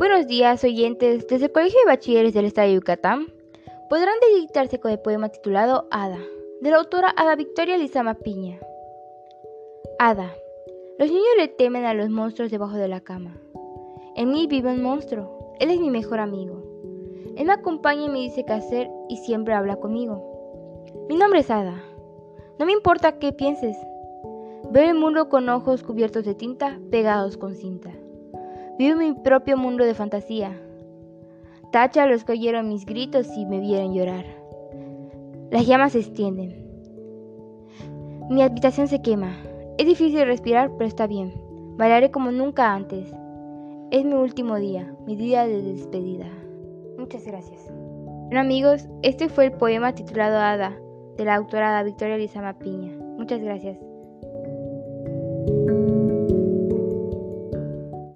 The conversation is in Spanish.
Buenos días, oyentes. Desde el Colegio de Bachilleres del Estado de Yucatán podrán deleitarse con el poema titulado Ada, de la autora Ada Victoria Lizama Piña. Ada. Los niños le temen a los monstruos debajo de la cama. En mí vive un monstruo. Él es mi mejor amigo. Él me acompaña y me dice qué hacer y siempre habla conmigo. Mi nombre es Ada. No me importa qué pienses. Veo el mundo con ojos cubiertos de tinta, pegados con cinta. Vivo mi propio mundo de fantasía. Tacha los que oyeron mis gritos y me vieron llorar. Las llamas se extienden. Mi habitación se quema. Es difícil respirar, pero está bien. Bailaré como nunca antes. Es mi último día, mi día de despedida. Muchas gracias. Bueno amigos, este fue el poema titulado Ada, de la autora Victoria Lizama Piña. Muchas gracias.